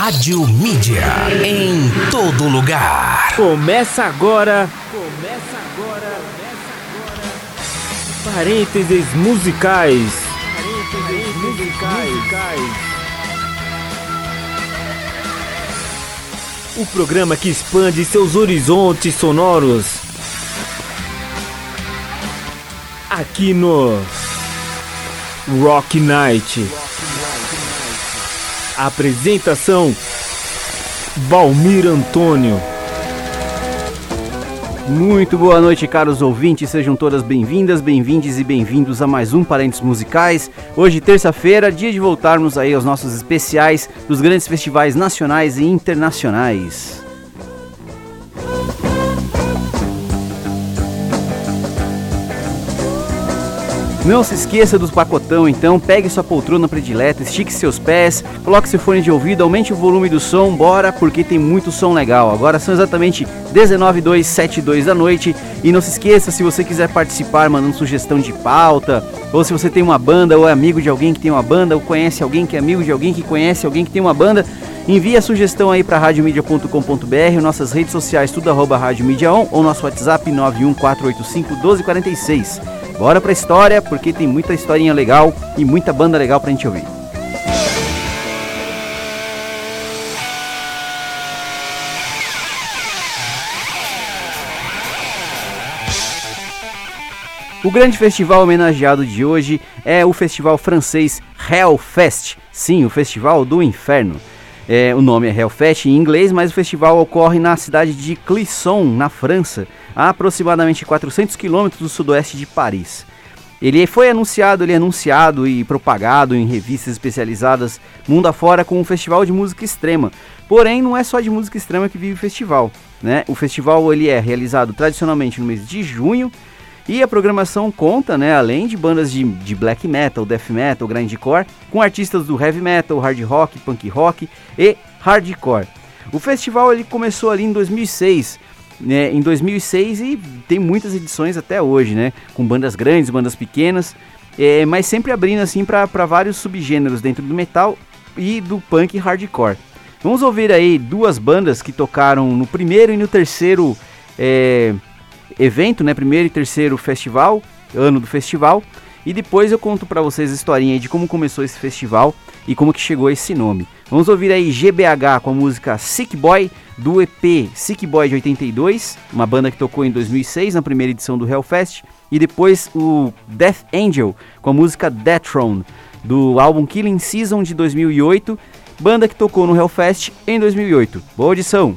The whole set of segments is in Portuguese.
Rádio Mídia. Em todo lugar. Começa agora. Começa agora. Começa agora. Parênteses musicais. Parênteses musicais. O programa que expande seus horizontes sonoros. Aqui no Rock Night. Apresentação Valmir Antônio. Muito boa noite, caros ouvintes. Sejam todas bem-vindas, bem-vindes e bem-vindos a mais um Parentes Musicais. Hoje, terça-feira, dia de voltarmos aí aos nossos especiais dos grandes festivais nacionais e internacionais. Não se esqueça dos pacotão, então pegue sua poltrona predileta, estique seus pés, coloque seu fone de ouvido, aumente o volume do som, bora, porque tem muito som legal. Agora são exatamente 19:0272 da noite e não se esqueça, se você quiser participar mandando sugestão de pauta, ou se você tem uma banda ou é amigo de alguém que tem uma banda, ou conhece alguém que é amigo de alguém que conhece alguém que tem uma banda, envie a sugestão aí para radiomedia.com.br, nossas redes sociais tudo arroba Rádio Mídia On, ou nosso WhatsApp 91485 1246. Bora pra história, porque tem muita historinha legal e muita banda legal pra gente ouvir. O grande festival homenageado de hoje é o festival francês Hellfest. Sim, o Festival do Inferno. É, o nome é Hellfest em inglês, mas o festival ocorre na cidade de Clisson, na França, a aproximadamente 400 quilômetros do sudoeste de Paris. Ele foi anunciado, ele é anunciado e propagado em revistas especializadas mundo afora com um festival de música extrema. Porém, não é só de música extrema que vive o festival. Né? O festival ele é realizado tradicionalmente no mês de junho e a programação conta, né, além de bandas de, de black metal, death metal, grindcore, com artistas do heavy metal, hard rock, punk rock e hardcore. O festival ele começou ali em 2006 né, em 2006 e tem muitas edições até hoje, né? Com bandas grandes, bandas pequenas, é, mas sempre abrindo assim para vários subgêneros dentro do metal e do punk hardcore. Vamos ouvir aí duas bandas que tocaram no primeiro e no terceiro é, evento, né? Primeiro e terceiro festival, ano do festival. E depois eu conto para vocês a historinha de como começou esse festival e como que chegou esse nome. Vamos ouvir aí GBH com a música Sick Boy do EP Sick Boy de 82, uma banda que tocou em 2006 na primeira edição do Hellfest, e depois o Death Angel com a música Death Throne do álbum Killing Season de 2008, banda que tocou no Hellfest em 2008. Boa audição!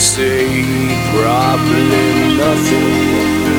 Say? Probably nothing.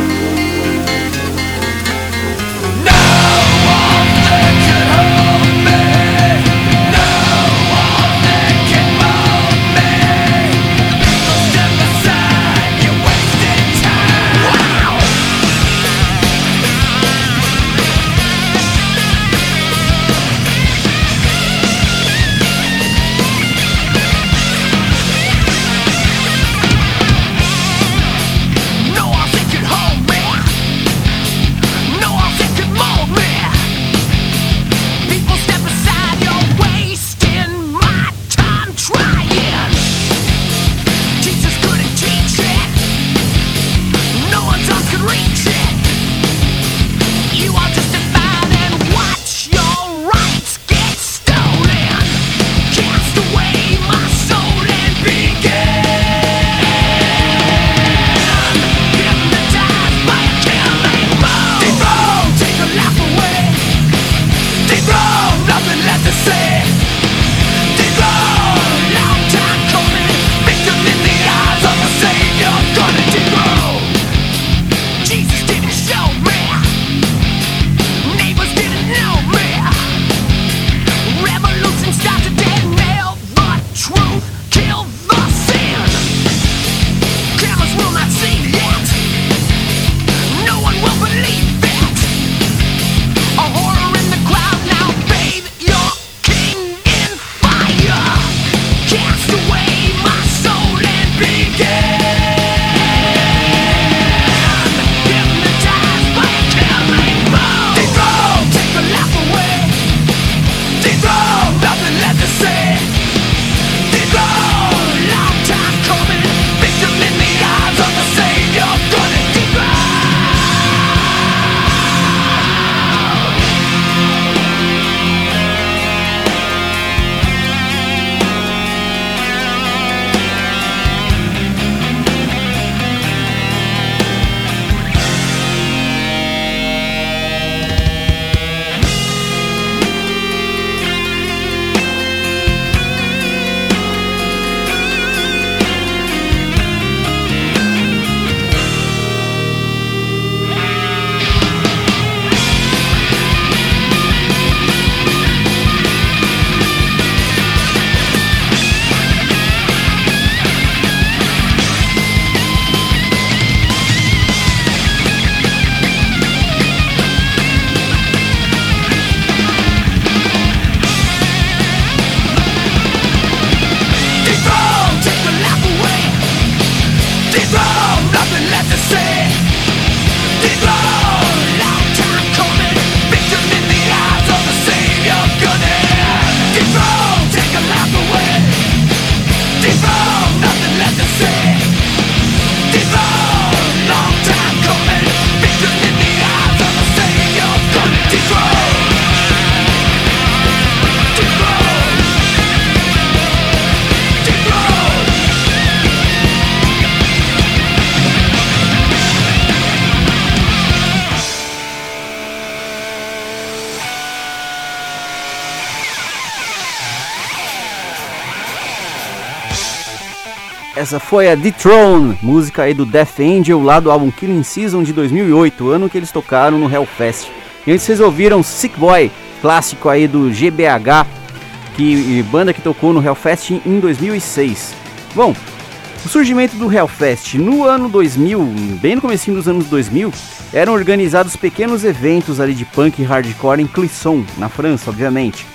Essa foi a The Throne, música aí do Death Angel, lá do álbum Killing Season de 2008, ano que eles tocaram no Hellfest. E antes vocês ouviram Sick Boy, clássico aí do GBH, que banda que tocou no Hellfest em 2006. Bom, o surgimento do Hellfest no ano 2000, bem no começo dos anos 2000, eram organizados pequenos eventos ali de punk e hardcore em Clisson, na França, obviamente,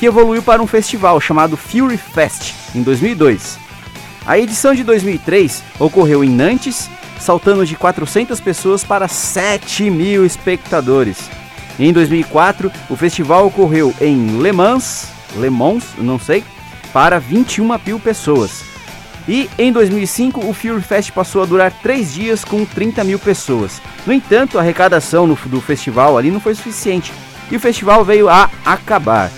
que evoluiu para um festival chamado Fury Fest em 2002. A edição de 2003 ocorreu em Nantes, saltando de 400 pessoas para 7 mil espectadores. Em 2004, o festival ocorreu em Le Mans, Le Mans, não sei, para 21 mil pessoas. E em 2005 o Fury Fest passou a durar três dias com 30 mil pessoas. No entanto, a arrecadação do festival ali não foi suficiente e o festival veio a acabar.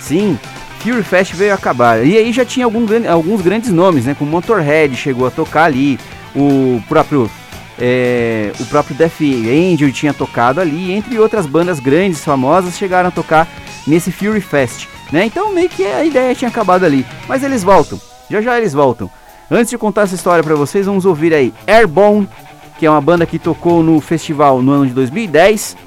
Sim, Fury Fest veio acabar. E aí já tinha algum, alguns grandes nomes, né? Como Motorhead chegou a tocar ali, o próprio é, o próprio Death Angel tinha tocado ali, entre outras bandas grandes, famosas, chegaram a tocar nesse Fury Fest. Né? Então meio que a ideia tinha acabado ali. Mas eles voltam, já já eles voltam. Antes de contar essa história para vocês, vamos ouvir aí Airborne, que é uma banda que tocou no festival no ano de 2010.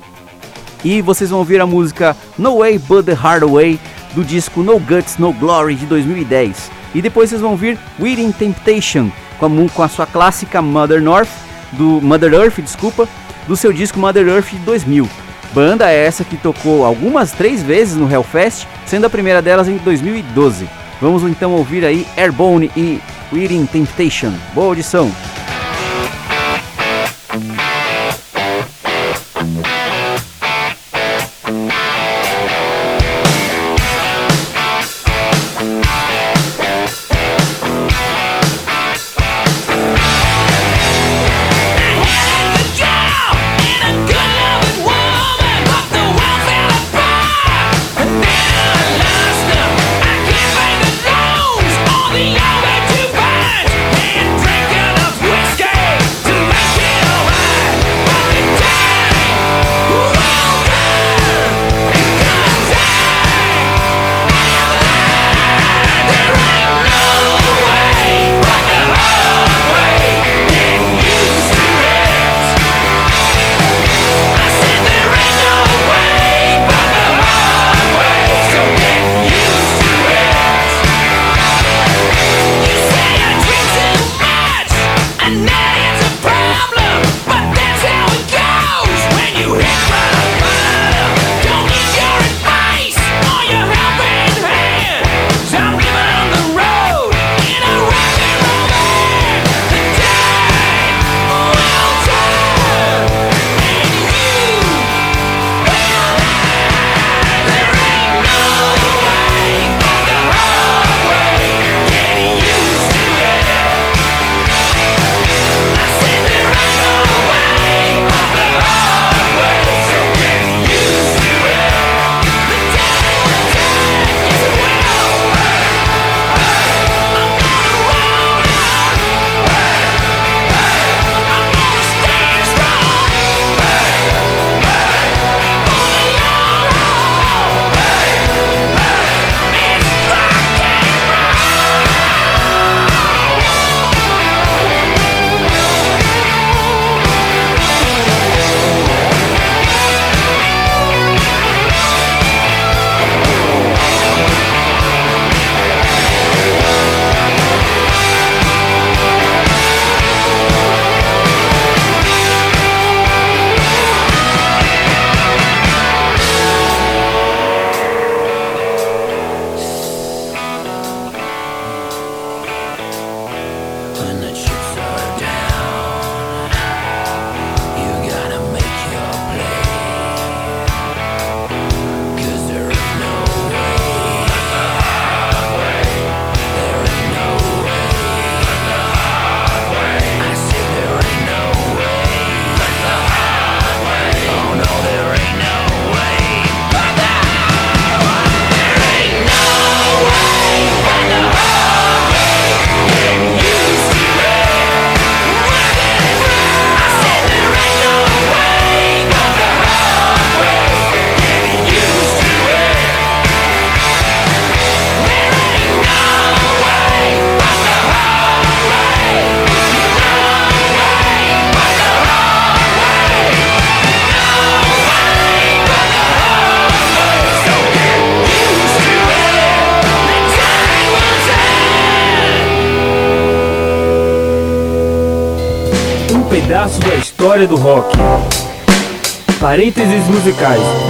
E vocês vão ouvir a música No Way But The Hard Way, do disco No Guts, No Glory, de 2010. E depois vocês vão ouvir Within Temptation, com a, sua clássica Mother North, do Mother Earth, desculpa, do seu disco Mother Earth de 2000. Banda essa que tocou algumas três vezes no Hellfest, sendo a primeira delas em 2012. Vamos então ouvir aí Airborne e Within Temptation. Boa audição! Musicais.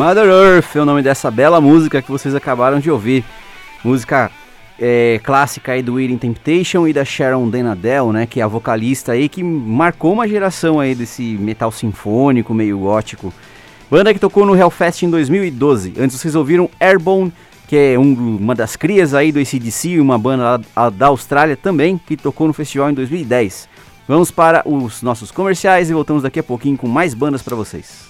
Mother Earth é o nome dessa bela música que vocês acabaram de ouvir. Música é, clássica aí do Waiting Temptation e da Sharon Denadell, né, que é a vocalista aí que marcou uma geração aí desse metal sinfônico, meio gótico. Banda que tocou no Hellfest em 2012. Antes vocês ouviram Airborne, que é um, uma das crias aí do ACDC, uma banda da Austrália também, que tocou no festival em 2010. Vamos para os nossos comerciais e voltamos daqui a pouquinho com mais bandas para vocês.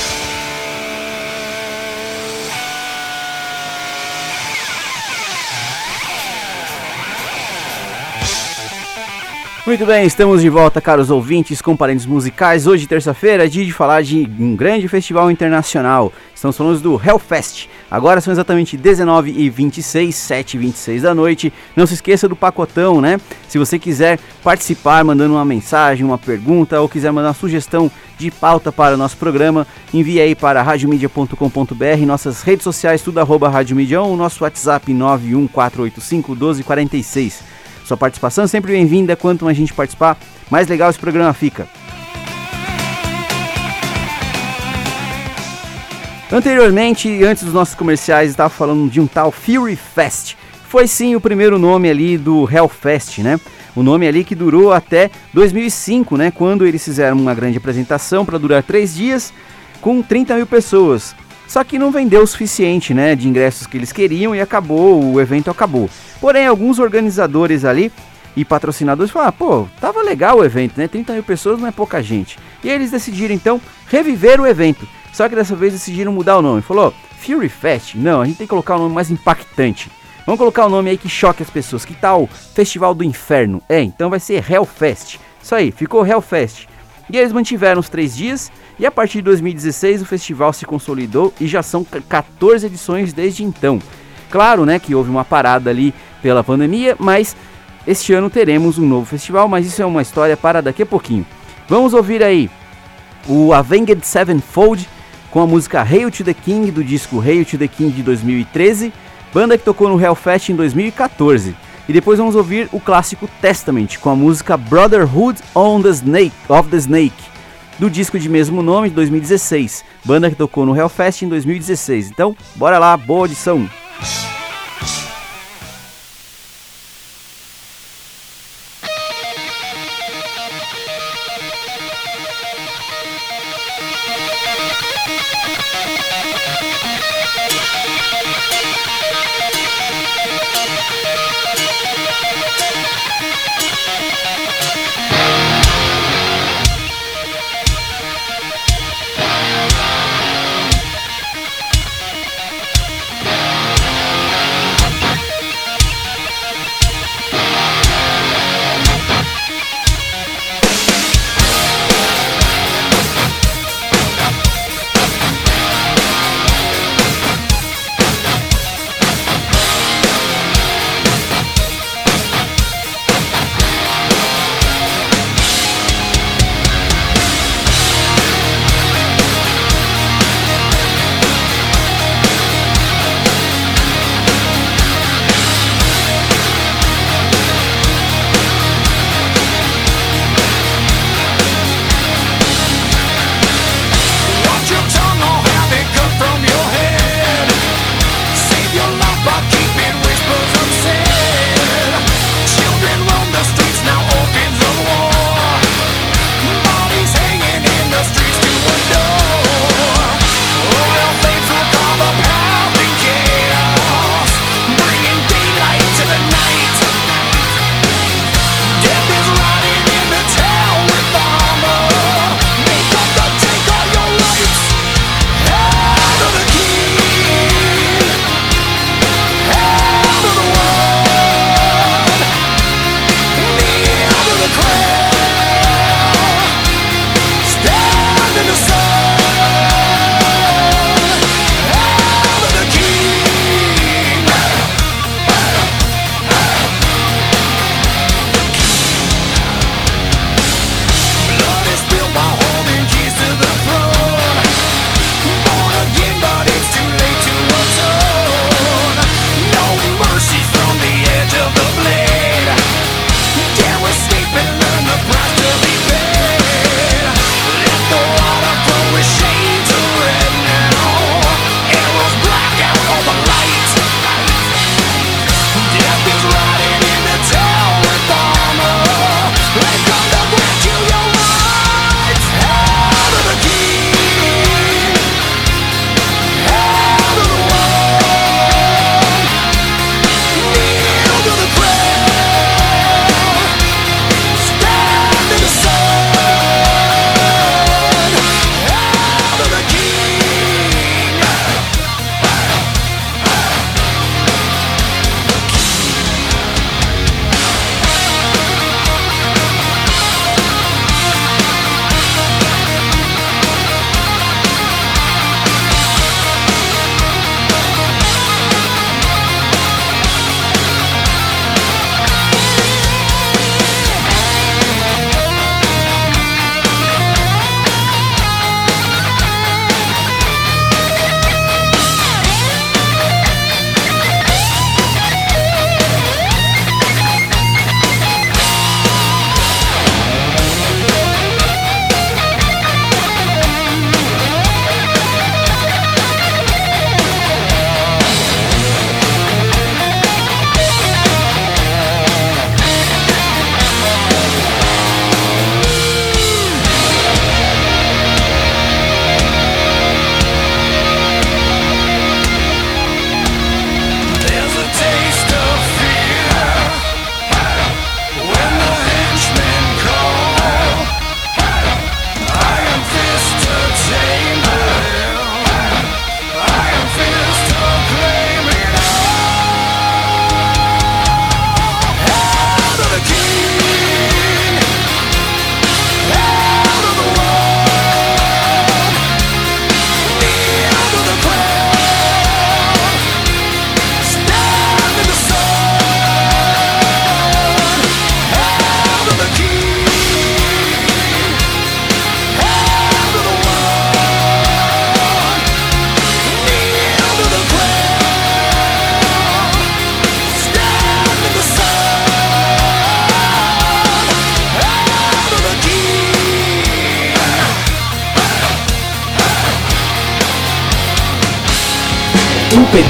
Muito bem, estamos de volta, caros ouvintes, com parentes musicais. Hoje, terça-feira, é dia de falar de um grande festival internacional. Estamos falando do Hellfest. Agora são exatamente 19 e 26, 7 e 26 da noite. Não se esqueça do pacotão, né? Se você quiser participar, mandando uma mensagem, uma pergunta ou quiser mandar uma sugestão de pauta para o nosso programa, envie aí para radiomedia.com.br, nossas redes sociais, tudo arroba radiomedia, ou nosso WhatsApp 91485 1246. Sua participação é sempre bem-vinda. Quanto mais gente participar, mais legal esse programa fica. Anteriormente, antes dos nossos comerciais, estava falando de um tal Fury Fest. Foi sim o primeiro nome ali do Hellfest, né? O nome ali que durou até 2005, né? Quando eles fizeram uma grande apresentação para durar três dias com 30 mil pessoas. Só que não vendeu o suficiente, né? De ingressos que eles queriam e acabou, o evento acabou. Porém, alguns organizadores ali e patrocinadores falaram: pô, tava legal o evento, né? 30 mil pessoas não é pouca gente. E eles decidiram então reviver o evento. Só que dessa vez decidiram mudar o nome. Falou: Fury Fest? Não, a gente tem que colocar um nome mais impactante. Vamos colocar um nome aí que choque as pessoas. Que tal Festival do Inferno? É, então vai ser Hellfest. Isso aí, ficou Hellfest. E eles mantiveram os três dias. E a partir de 2016 o festival se consolidou e já são 14 edições desde então. Claro, né, que houve uma parada ali pela pandemia, mas este ano teremos um novo festival, mas isso é uma história para daqui a pouquinho. Vamos ouvir aí o Avenged Sevenfold com a música Hail to the King do disco Hail to the King de 2013, banda que tocou no Hellfest em 2014. E depois vamos ouvir o clássico Testament com a música Brotherhood on the Snake, of the Snake do disco de mesmo nome de 2016, banda que tocou no Hellfest em 2016. Então, bora lá, boa audição!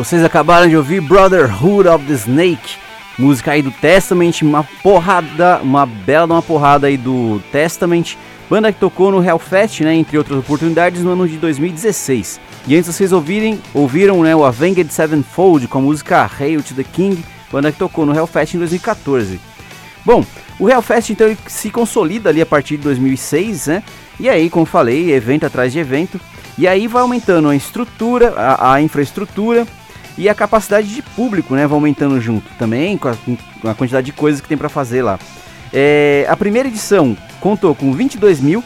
Vocês acabaram de ouvir Brotherhood of the Snake, música aí do Testament, uma porrada, uma bela uma porrada aí do Testament, banda que tocou no Hellfest, né, entre outras oportunidades, no ano de 2016. E antes vocês ouvirem, ouviram né, o Avenged Sevenfold com a música Hail to the King, banda que tocou no Hellfest em 2014. Bom, o Hellfest então se consolida ali a partir de 2006, né? E aí, como falei, evento atrás de evento. E aí vai aumentando a estrutura, a, a infraestrutura, E a capacidade de público, né, vai aumentando junto também com a, com a quantidade de coisas que tem para fazer lá. É, a primeira edição contou com 22 mil,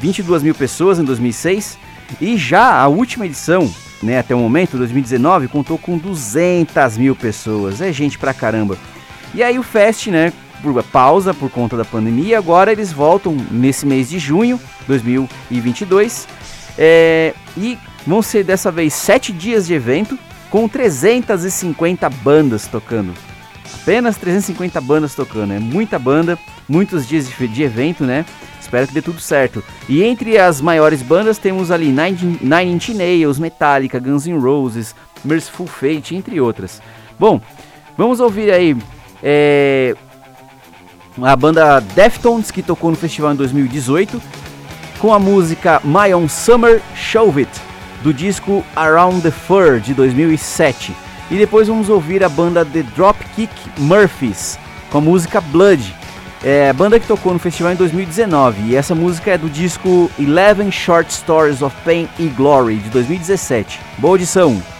22 mil pessoas em 2006 e já a última edição, né, até o momento, 2019, contou com 200 mil pessoas. É gente pra caramba. E aí o Fest, né, pausa por conta da pandemia, agora eles voltam nesse mês de junho 2022 é, e vão ser dessa vez sete dias de evento com 350 bandas tocando. Apenas 350 bandas tocando, é muita banda, muitos dias de, evento, né? Espero que dê tudo certo. E entre as maiores bandas temos ali Nine, Nine Inch Nails, Metallica, Guns N' Roses, Merciful Fate, entre outras. Bom, vamos ouvir aí é, a banda Deftones que tocou no festival em 2018 com a música My Own Summer Show It do disco Around the Fur de 2007. E depois vamos ouvir a banda The Dropkick Murphys com a música Blood, é, banda que tocou no festival em 2019. E essa música é do disco Eleven Short Stories of Pain and Glory de 2017. Boa audição!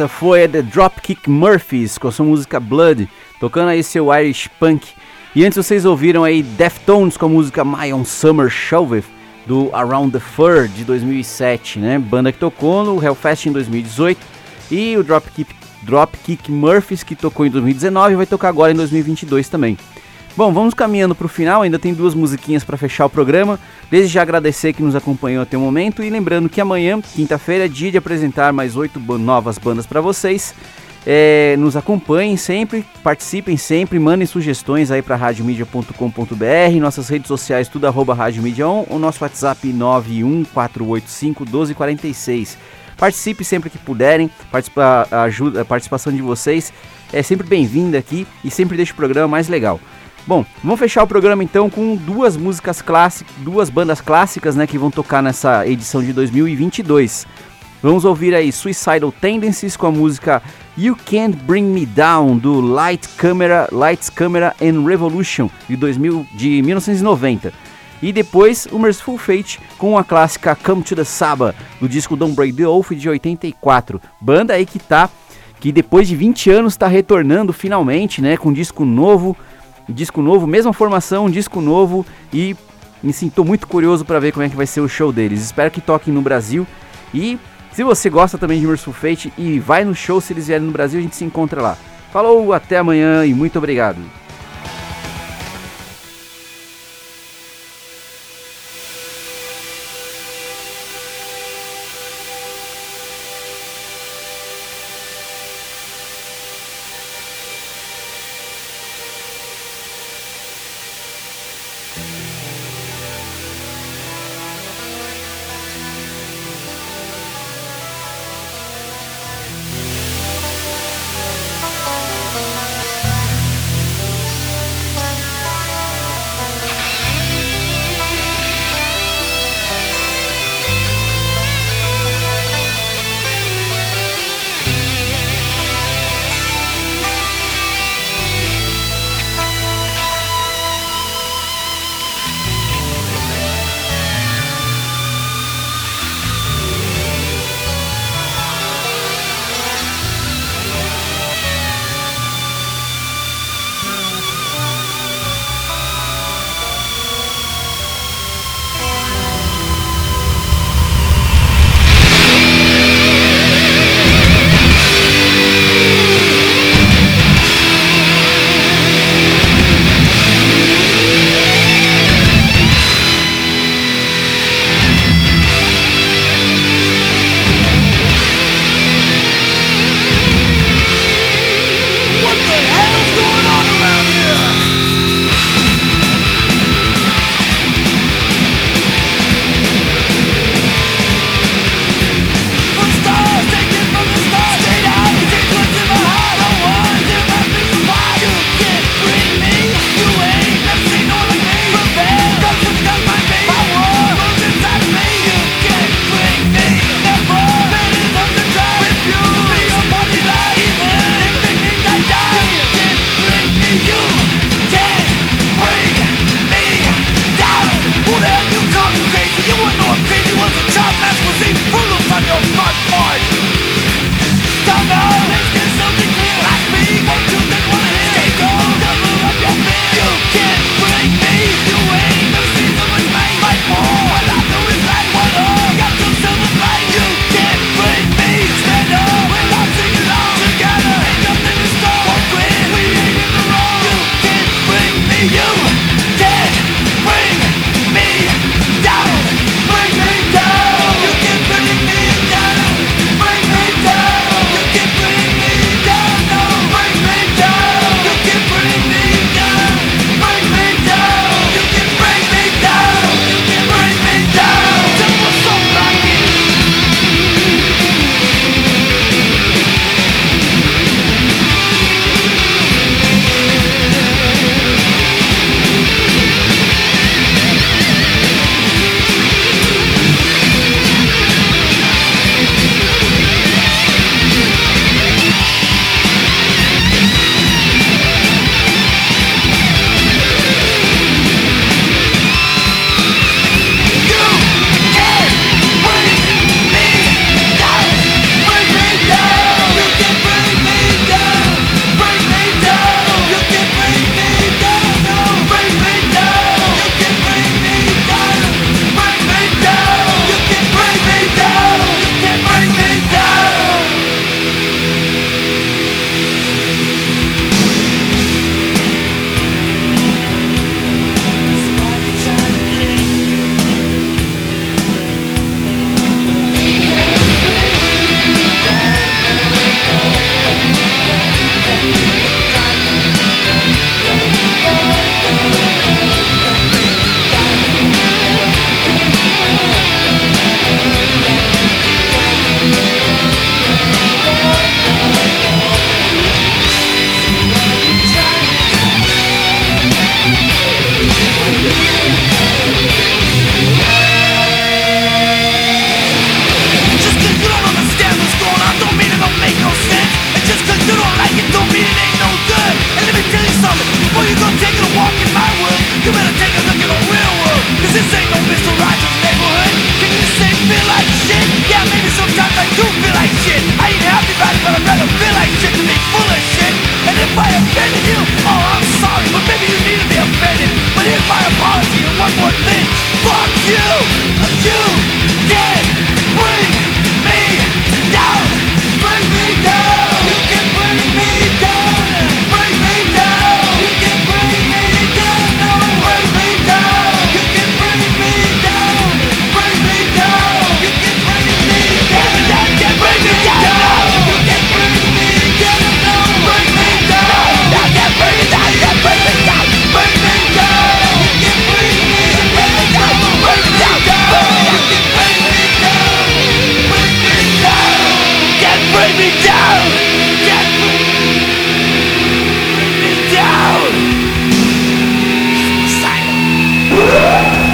Essa foi a The Dropkick Murphys com sua música Blood, tocando aí seu Irish Punk. E antes vocês ouviram aí Deftones com a música My Own Summer Shove do Around the Fur de 2007, né? Banda que tocou no Hellfest em 2018 e o Dropkick, Dropkick Murphys que tocou em 2019 e vai tocar agora em 2022 também. Bom, vamos caminhando para o final, ainda tem duas musiquinhas para fechar o programa. Desde já agradecer que nos acompanhou até o momento e lembrando que amanhã, quinta-feira, é dia de apresentar mais oito novas bandas para vocês. É, nos acompanhem sempre, participem sempre, mandem sugestões aí para radiomedia.com.br, nossas redes sociais tudo arroba radiomedia o nosso WhatsApp 914851246. Participe sempre que puderem, participa, ajuda, a participação de vocês é sempre bem-vinda aqui e sempre deixa o programa mais legal. Bom, vamos fechar o programa então com duas músicas clássicas, duas bandas clássicas, né, que vão tocar nessa edição de 2022. Vamos ouvir aí Suicidal Tendencies com a música You Can't Bring Me Down do Light Camera, Lights Camera and Revolution de 2000 de 1990. E depois o Merciful Fate com a clássica Come to the Saba do disco Don't Break the Oath de 84. Banda aí que tá que depois de 20 anos está retornando finalmente, né, com um disco novo disco novo, mesma formação, disco novo e me sinto muito curioso para ver como é que vai ser o show deles. Espero que toquem no Brasil e se você gosta também de Merciful Fate e vai no show se eles vierem no Brasil, a gente se encontra lá. Falou, até amanhã e muito obrigado.